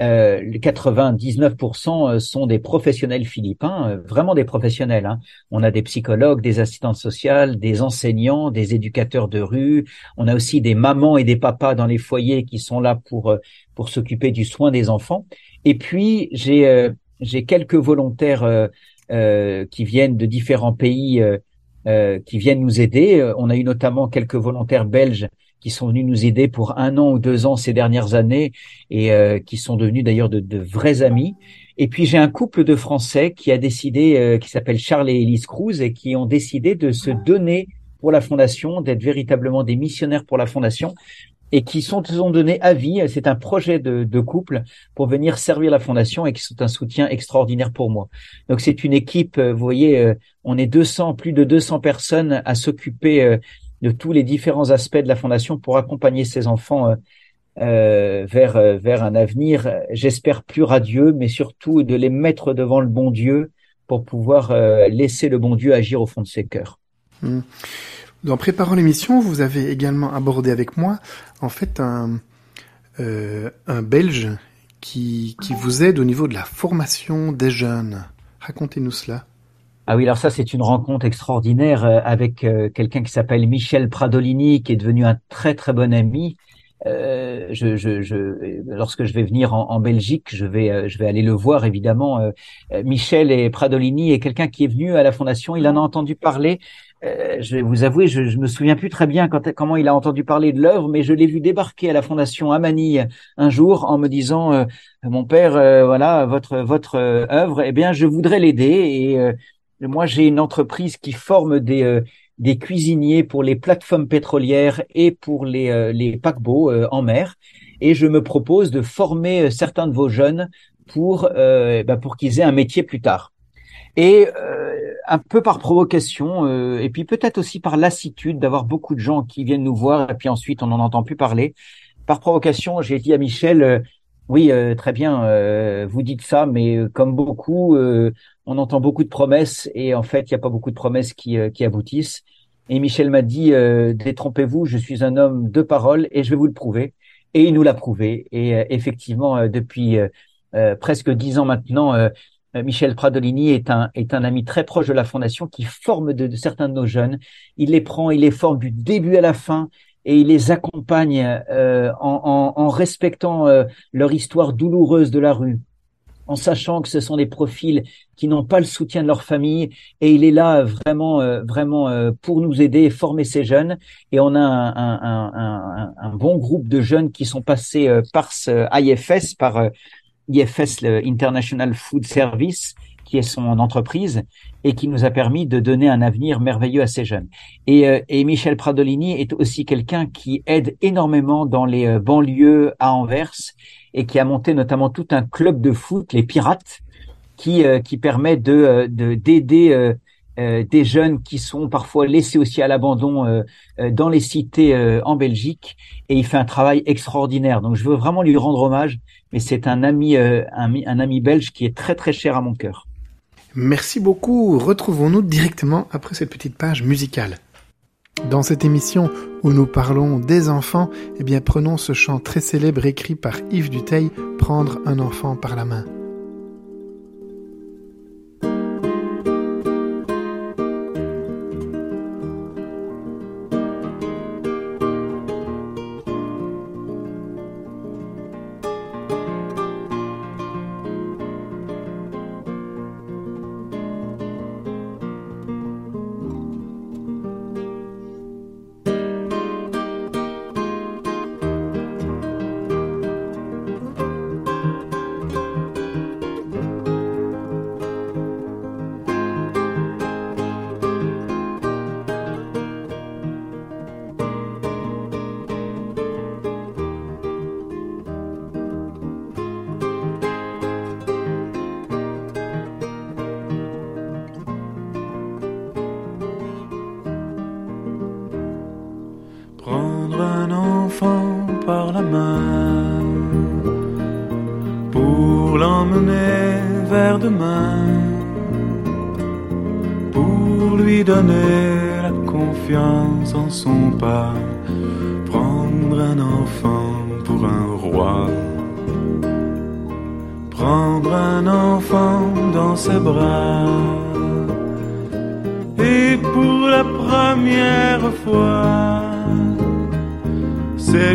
Euh, 99% sont des professionnels philippins, euh, vraiment des professionnels. Hein. On a des psychologues, des assistantes sociales, des enseignants, des éducateurs de rue. On a aussi des mamans et des papas dans les foyers qui sont là pour euh, pour s'occuper du soin des enfants. Et puis j'ai euh, j'ai quelques volontaires qui viennent de différents pays qui viennent nous aider. On a eu notamment quelques volontaires belges qui sont venus nous aider pour un an ou deux ans ces dernières années et euh, qui sont devenus d'ailleurs de, de, vrais amis. Et puis j'ai un couple de Français qui a décidé, euh, qui s'appelle Charles et Elise Cruz, et qui ont décidé de se donner pour la fondation, d'être véritablement des missionnaires pour la fondation et qui sont, ont donné avis. C'est un projet de, de, couple pour venir servir la fondation et qui sont un soutien extraordinaire pour moi. Donc c'est une équipe, euh, vous voyez, on est 200, plus de 200 personnes à s'occuper de tous les différents aspects de la fondation pour accompagner ces enfants euh, euh, vers euh, vers un avenir, j'espère plus radieux, mais surtout de les mettre devant le bon Dieu pour pouvoir laisser le bon Dieu agir au fond de ses cœurs. Mmh. Dans préparant l'émission, vous avez également abordé avec moi, en fait, un un Belge qui qui vous aide au niveau de la formation des jeunes. Racontez-nous cela. Ah oui, alors ça c'est une rencontre extraordinaire euh, avec euh, quelqu'un qui s'appelle Michel Pradolini, qui est devenu un très très bon ami. Euh, je, je, je, lorsque je vais venir en, en, Belgique, je vais, euh, je vais aller le voir évidemment. Euh, Michel et Pradolini est quelqu'un qui est venu à la fondation. Il en a entendu parler. je vais vous avouer, je, je me souviens plus très bien quand, comment il a entendu parler de l'œuvre, mais je l'ai vu débarquer à la fondation à Manille un jour en me disant "Mon père, voilà votre votre œuvre. Eh bien, je voudrais l'aider et moi, j'ai une entreprise qui forme des, euh, des cuisiniers pour les plateformes pétrolières et pour les, euh, les paquebots euh, en mer. Et je me propose de former certains de vos jeunes pour, bah, pour qu'ils aient un métier plus tard. Et un peu par provocation, et puis peut-être aussi par lassitude d'avoir beaucoup de gens qui viennent nous voir, et puis ensuite on n'en entend plus parler. Par provocation, j'ai dit à Michel, oui, très bien, vous dites ça, mais comme beaucoup, on entend beaucoup de promesses et en fait, il n'y a pas beaucoup de promesses qui, euh, qui aboutissent. Et Michel m'a dit, euh, détrompez-vous, je suis un homme de parole et je vais vous le prouver. Et il nous l'a prouvé. Et euh, effectivement, euh, depuis presque dix ans maintenant, Michel Pradolini est un, est un ami très proche de la Fondation qui forme de, certains de nos jeunes. Il les prend, il les forme du début à la fin et il les accompagne en, en, en, respectant leur histoire douloureuse de la rue, en sachant que ce sont des profils qui n'ont pas le soutien de leur famille et il est là vraiment euh, vraiment euh, pour nous aider former ces jeunes. Et on a un, un, un, un bon groupe de jeunes qui sont passés euh, par ce IFS par IFS le International Food Service qui est son entreprise et qui nous a permis de donner un avenir merveilleux à ces jeunes. Et, et Michel Pradolini est aussi quelqu'un qui aide énormément dans les banlieues à Anvers et qui a monté notamment tout un club de foot, les Pirates, qui, euh, qui permet de euh, d'aider euh, des jeunes qui sont parfois laissés aussi à l'abandon dans les cités en Belgique et il fait un travail extraordinaire. Donc je veux vraiment lui rendre hommage, mais c'est un ami, un ami belge qui est très très cher à mon cœur. Merci beaucoup. Retrouvons-nous directement après cette petite page musicale. Dans cette émission où nous parlons des enfants, eh bien prenons ce chant très célèbre écrit par Yves Duteil, Prendre un enfant par la main.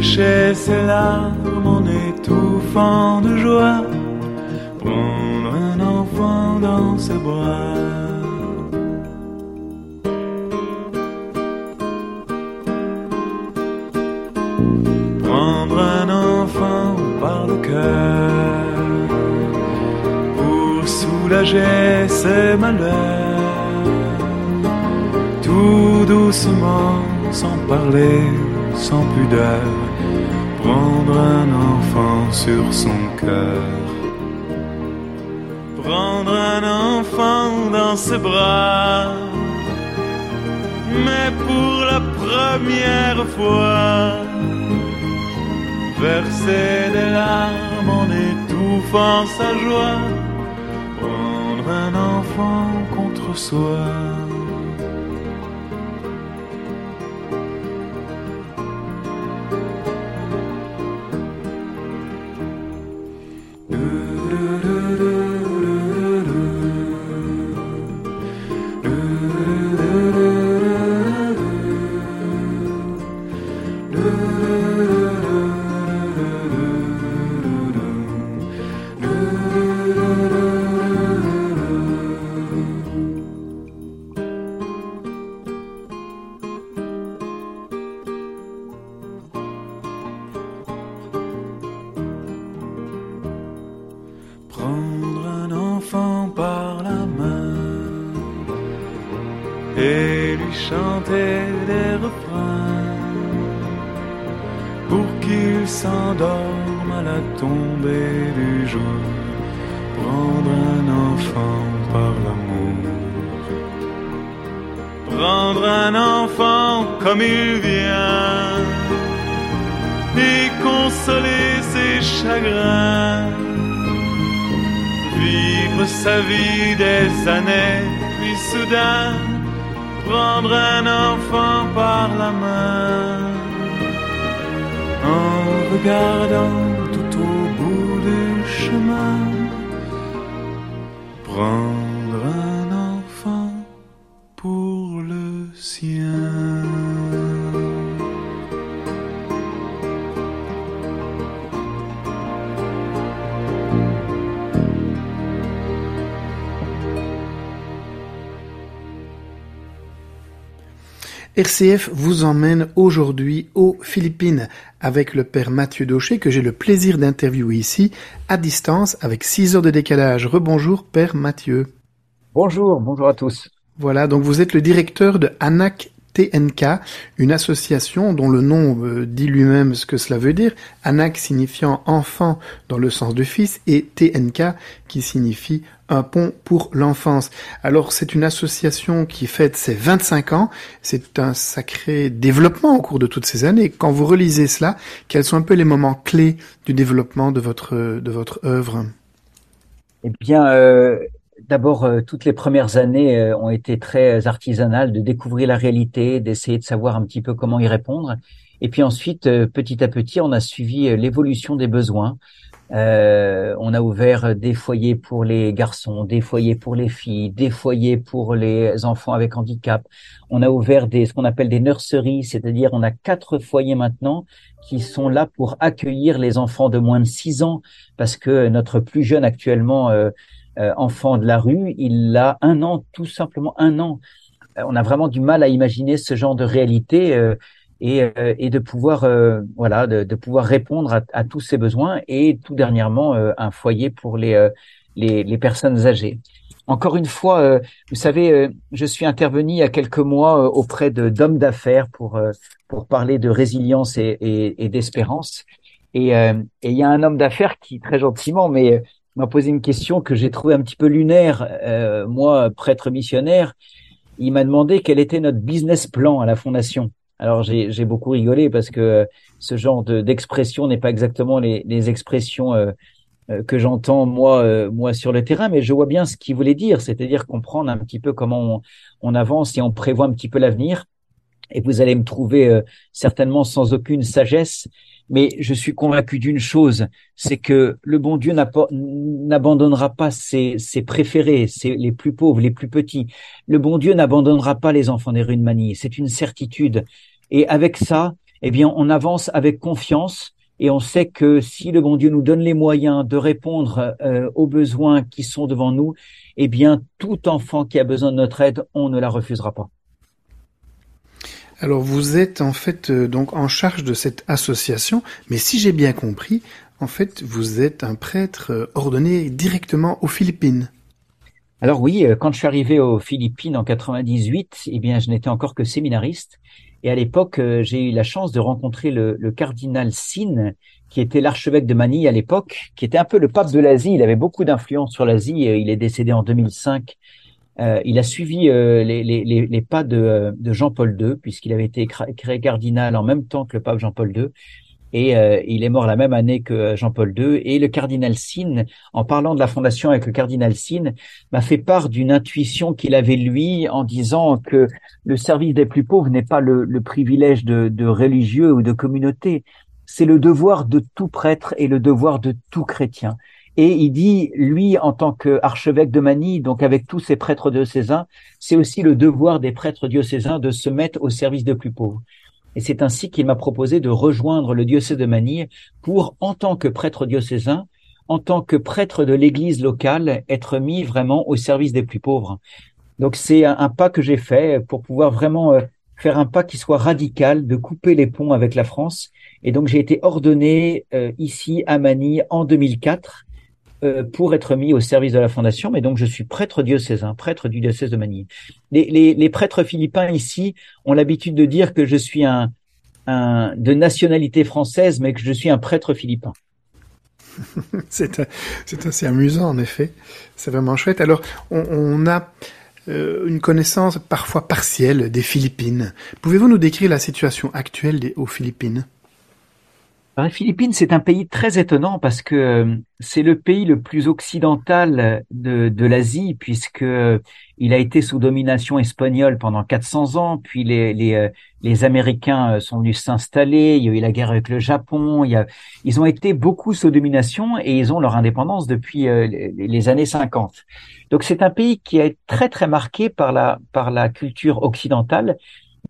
Sécher ses larmes en étouffant de joie, prendre un enfant dans ses bras. Prendre un enfant par le cœur. Pour soulager ses malheurs, tout doucement, sans parler sans pudeur, prendre un enfant sur son cœur. Prendre un enfant dans ses bras, mais pour la première fois, verser des larmes en étouffant sa joie, prendre un enfant contre soi. Soudain prendre un enfant par la main, en regardant tout au bout du chemin, prendre RCF vous emmène aujourd'hui aux Philippines avec le père Mathieu Daucher que j'ai le plaisir d'interviewer ici à distance avec 6 heures de décalage. Rebonjour père Mathieu. Bonjour, bonjour à tous. Voilà, donc vous êtes le directeur de ANAC TNK, une association dont le nom euh, dit lui-même ce que cela veut dire, ANAC signifiant enfant dans le sens de fils et TNK qui signifie un pont pour l'enfance. Alors c'est une association qui fête ses 25 ans, c'est un sacré développement au cours de toutes ces années. Quand vous relisez cela, quels sont un peu les moments clés du développement de votre, de votre œuvre? Eh bien, euh, d'abord, euh, toutes les premières années euh, ont été très artisanales, de découvrir la réalité, d'essayer de savoir un petit peu comment y répondre. Et puis ensuite, euh, petit à petit, on a suivi euh, l'évolution des besoins. Euh, on a ouvert des foyers pour les garçons, des foyers pour les filles, des foyers pour les enfants avec handicap. On a ouvert des ce qu'on appelle des nurseries, c'est-à-dire on a quatre foyers maintenant qui sont là pour accueillir les enfants de moins de six ans, parce que notre plus jeune actuellement euh, euh, enfant de la rue, il a un an, tout simplement un an. Euh, on a vraiment du mal à imaginer ce genre de réalité. Euh, et, euh, et, de pouvoir euh, voilà de, de, pouvoir répondre à, à, tous ces besoins et tout dernièrement euh, un foyer pour les, les, les personnes âgées. Encore une fois, vous savez, je suis intervenu il y a quelques mois auprès de d'hommes d'affaires pour pour parler de résilience et, et, et d'espérance. Et, et, il y a un homme d'affaires qui très gentiment mais m'a posé une question que j'ai trouvé un petit peu lunaire. moi, prêtre missionnaire, il m'a demandé quel était notre business plan à la fondation. Alors j'ai beaucoup rigolé parce que ce genre d'expression n'est pas exactement les, les expressions euh, euh, que j'entends moi euh, moi sur le terrain, mais je vois bien ce qu'il voulait dire, c'est-à-dire comprendre un petit peu comment on, avance et on prévoit un petit peu l'avenir. Et vous allez me trouver euh, certainement sans aucune sagesse, mais je suis convaincu d'une chose, c'est que le bon Dieu n'abandonnera pas ses, ses préférés, ses, les plus pauvres, les plus petits. Le bon Dieu n'abandonnera pas les enfants des rues de Manille. C'est une certitude. Et avec ça, eh bien, on avance avec confiance et on sait que si le bon Dieu nous donne les moyens de répondre euh, aux besoins qui sont devant nous, eh bien, tout enfant qui a besoin de notre aide, on ne la refusera pas. Alors vous êtes en fait euh, donc en charge de cette association, mais si j'ai bien compris, en fait vous êtes un prêtre euh, ordonné directement aux Philippines. Alors oui, euh, quand je suis arrivé aux Philippines en 98, eh bien je n'étais encore que séminariste. Et à l'époque, j'ai eu la chance de rencontrer le, le cardinal Sin, qui était l'archevêque de Manille à l'époque, qui était un peu le pape de l'Asie. Il avait beaucoup d'influence sur l'Asie. Il est décédé en 2005 euh, il a suivi euh, les, les, les, pas de, euh, de Jean-Paul II, puisqu'il avait été créé cardinal en même temps que le pape Jean-Paul II. Et il est mort la même année que Jean-Paul II. Et le cardinal Sin, en parlant de la fondation avec le cardinal Sin, m'a fait part d'une intuition qu'il avait lui en disant que le service des plus pauvres n'est pas le, le privilège de, de religieux ou de communauté, c'est le devoir de tout prêtre et le devoir de tout chrétien. Et il dit, lui, en tant qu'archevêque de Manille, donc avec tous ses prêtres diocésains, c'est aussi le devoir des prêtres diocésains de se mettre au service des plus pauvres. Et c'est ainsi qu'il m'a proposé de rejoindre le diocèse de Manille pour, en tant que prêtre diocésain, en tant que prêtre de l'église locale, être mis vraiment au service des plus pauvres. Donc c'est un, pas que j'ai fait pour pouvoir vraiment euh, faire un pas qui soit radical, de couper les ponts avec la France. Et donc j'ai été ordonné euh, ici à Manille en 2004 euh, pour être mis au service de la fondation, mais donc je suis prêtre diocésain, prêtre du diocèse de Manille. Les, les, prêtres philippins ici ont l'habitude de dire que je suis un, un, de nationalité française, mais que je suis un prêtre philippin. c'est assez amusant en effet, c'est vraiment chouette. Alors on, on a euh, une connaissance parfois partielle des Philippines. Pouvez-vous nous décrire la situation actuelle des, aux Philippines? Les Philippines, c'est un pays très étonnant parce que euh, c'est le pays le plus occidental de, de l'Asie puisque euh, il a été sous domination espagnole pendant 400 ans, puis les, les, euh, les Américains sont venus s'installer, il y a eu la guerre avec le Japon, il y a, ils ont été beaucoup sous domination et ils ont leur indépendance depuis les années 50. Donc c'est un pays qui est très très marqué par la, par la culture occidentale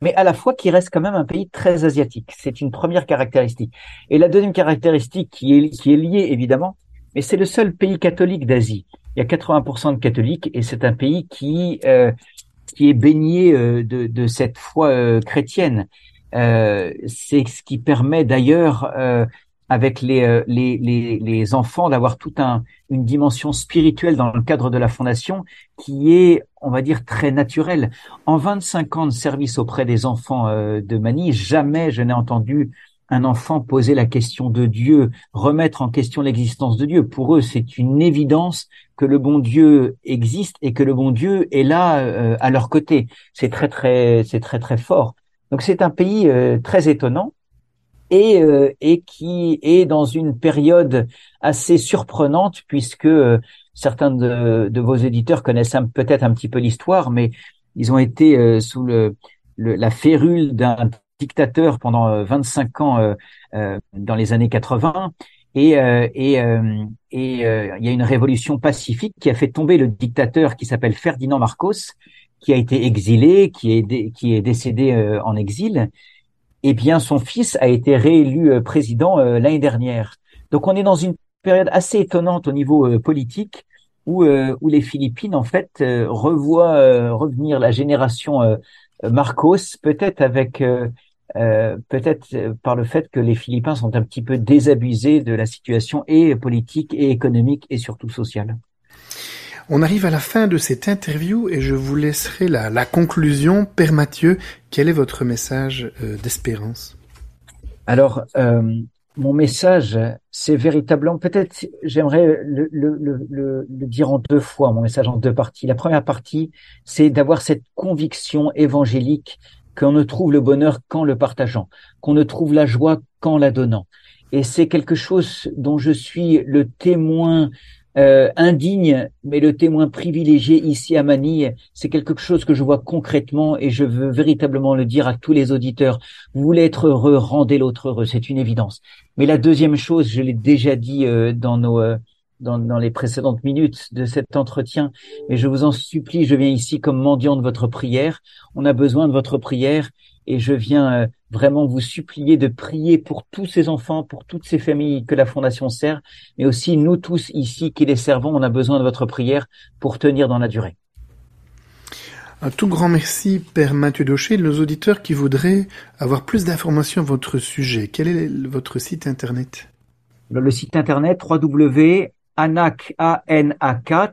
mais à la fois qui reste quand même un pays très asiatique. C'est une première caractéristique. Et la deuxième caractéristique qui est, qui est liée évidemment, mais c'est le seul pays catholique d'Asie. Il y a 80% de catholiques et c'est un pays qui euh, qui est baigné euh, de, de cette foi euh, chrétienne. Euh, c'est ce qui permet d'ailleurs euh, avec les, euh, les, les, les enfants d'avoir toute un, une dimension spirituelle dans le cadre de la fondation qui est, on va dire, très naturelle. En 25 ans de service auprès des enfants euh, de Manille, jamais je n'ai entendu un enfant poser la question de Dieu, remettre en question l'existence de Dieu. Pour eux, c'est une évidence que le bon Dieu existe et que le bon Dieu est là euh, à leur côté. C'est très très c'est très très fort. Donc c'est un pays très étonnant et, euh, et qui est dans une période assez surprenante puisque euh, certains de, de, vos éditeurs connaissent peut-être un petit peu l'histoire, mais ils ont été euh, sous le, la férule d'un dictateur pendant 25 ans dans les années 80. Et, et, et il y a une révolution pacifique qui a fait tomber le dictateur qui s'appelle Ferdinand Marcos, qui a été exilé, qui est, qui est décédé en exil eh bien, son fils a été réélu euh, président euh, l'année dernière. Donc, on est dans une période assez étonnante au niveau euh, politique où, où les Philippines, en fait, revoient revenir la génération Marcos, peut-être avec peut-être par le fait que les Philippins sont un petit peu désabusés de la situation et politique et économique et surtout sociale. On arrive à la fin de cette interview et je vous laisserai la, la conclusion. Père Mathieu, quel est votre message euh, d'espérance? Alors, euh, mon message, c'est véritablement, peut-être j'aimerais le, le, le, le, dire en deux fois, mon message en deux parties. La première partie, c'est d'avoir cette conviction évangélique qu'on ne trouve le bonheur qu'en le partageant, qu'on ne trouve la joie qu'en la donnant. Et c'est quelque chose dont je suis le témoin euh, indigne, mais le témoin privilégié ici à Manille, c'est quelque chose que je vois concrètement et je veux véritablement le dire à tous les auditeurs. Vous voulez être heureux, rendez l'autre heureux, c'est une évidence. Mais la deuxième chose, je l'ai déjà dit euh, dans nos euh, dans, dans, les précédentes minutes de cet entretien, mais je vous en supplie, je viens ici comme mendiant de votre prière. On a besoin de votre prière et je viens vraiment vous supplier de prier pour tous ces enfants, pour toutes ces familles que la Fondation sert, mais aussi nous tous ici qui les servons, on a besoin de votre prière pour tenir dans la durée. Un tout grand merci, Père Mathieu Daucher. Nos auditeurs qui voudraient avoir plus d'informations à votre sujet, quel est votre site internet? Le site internet www.anac,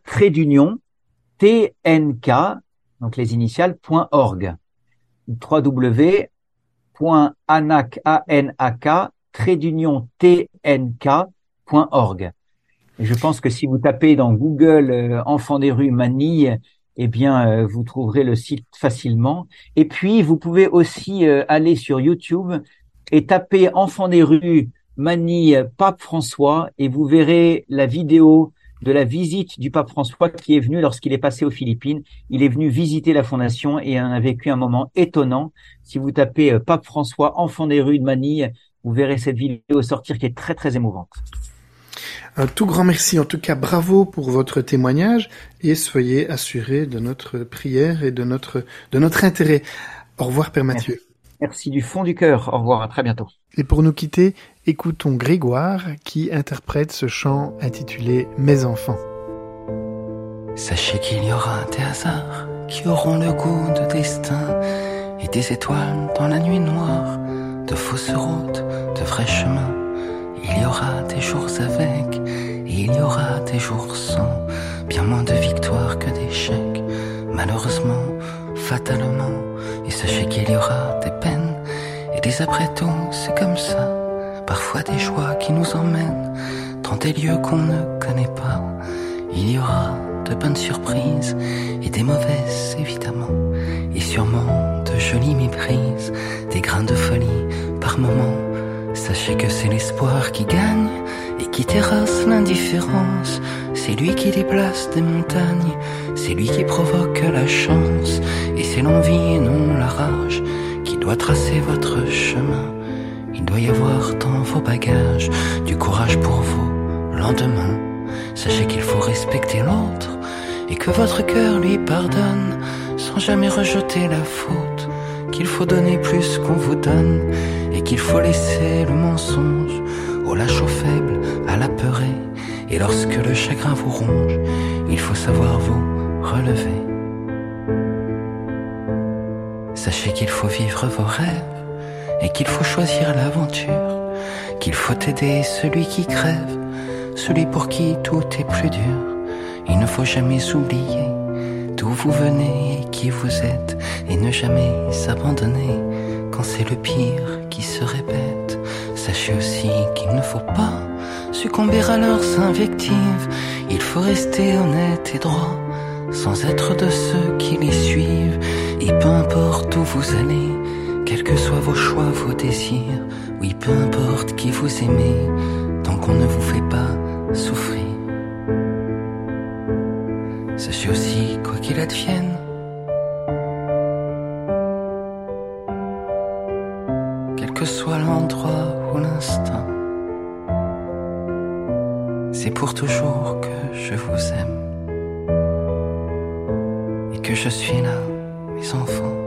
trait d'union, tnk, donc les initiales, .org. www je pense que si vous tapez dans Google euh, Enfants des rues Manille, eh bien, euh, vous trouverez le site facilement. Et puis, vous pouvez aussi euh, aller sur YouTube et taper Enfants des rues Manille Pape François et vous verrez la vidéo de la visite du pape François qui est venu lorsqu'il est passé aux Philippines. Il est venu visiter la fondation et en a vécu un moment étonnant. Si vous tapez euh, pape François, enfant des rues de Manille, vous verrez cette vidéo sortir qui est très très émouvante. Un tout grand merci, en tout cas bravo pour votre témoignage et soyez assurés de notre prière et de notre, de notre intérêt. Au revoir Père Mathieu. Merci du fond du cœur. Au revoir, à très bientôt. Et pour nous quitter, écoutons Grégoire qui interprète ce chant intitulé Mes enfants. Sachez qu'il y aura des hasards qui auront le goût de destin et des étoiles dans la nuit noire, de fausses routes, de vrais chemins. Il y aura des jours avec et il y aura des jours sans, bien moins de victoires que d'échecs. Malheureusement, fatalement, et sachez qu'il y aura des peines et des après-tout, c'est comme ça. Parfois des joies qui nous emmènent dans des lieux qu'on ne connaît pas. Il y aura de bonnes surprises et des mauvaises évidemment. Et sûrement de jolies méprises, des grains de folie par moments. Sachez que c'est l'espoir qui gagne et qui terrasse l'indifférence. C'est lui qui déplace des montagnes, c'est lui qui provoque la chance. Et c'est l'envie et non la rage qui doit tracer votre chemin. Il doit y avoir dans vos bagages du courage pour vos lendemains. Sachez qu'il faut respecter l'autre et que votre cœur lui pardonne sans jamais rejeter la faute. Qu'il faut donner plus qu'on vous donne et qu'il faut laisser le mensonge au lâche au faible, à la peurée. Et lorsque le chagrin vous ronge, il faut savoir vous relever. Sachez qu'il faut vivre vos rêves et qu'il faut choisir l'aventure, qu'il faut aider celui qui crève, celui pour qui tout est plus dur. Il ne faut jamais oublier d'où vous venez et qui vous êtes et ne jamais s'abandonner quand c'est le pire qui se répète. Sachez aussi qu'il ne faut pas succomber à leurs invectives. Il faut rester honnête et droit sans être de ceux qui les suivent. Et peu importe où vous allez, que soient vos choix, vos désirs, oui, peu importe qui vous aimez, tant qu'on ne vous fait pas souffrir. Sachez aussi, quoi qu'il advienne, quel que soit l'endroit ou l'instant, c'est pour toujours que je vous aime et que je suis là, mes enfants.